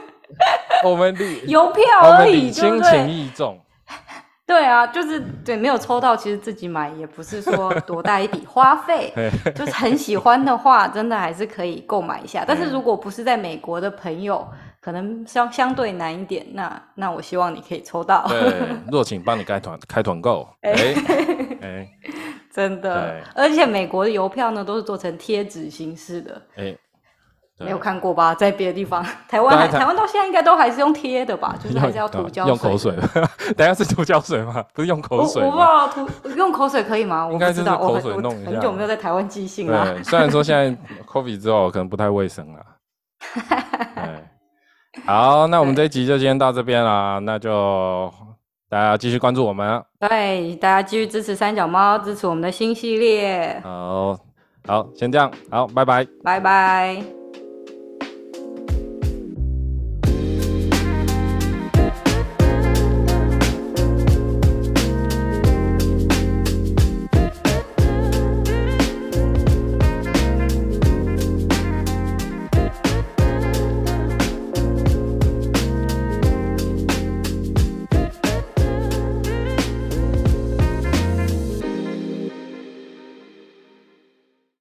我们理邮票而已，对礼轻情不对？意重。对啊，就是对，没有抽到，其实自己买也不是说 多大一笔花费，就是很喜欢的话，真的还是可以购买一下。但是如果不是在美国的朋友，可能相相对难一点，那那我希望你可以抽到，对，若请帮你开团开团购。哎哎 真的。而且美国的邮票呢，都是做成贴纸形式的，哎，对没有看过吧？在别的地方，台湾还台台湾到现在应该都还是用贴的吧，就是还是要对涂胶用口水，等一下是涂胶水吗？不是用口水我不知？道涂用口水可以吗？我应该知道，口水弄一下很久没有在台湾寄信了。对，虽然说现在 COVID 之后可能不太卫生了。对，好，那我们这一集就先到这边啦，那就大家继续关注我们啊。对，大家继续支持三脚猫，支持我们的新系列，好，好，先这样，好，拜拜。拜拜。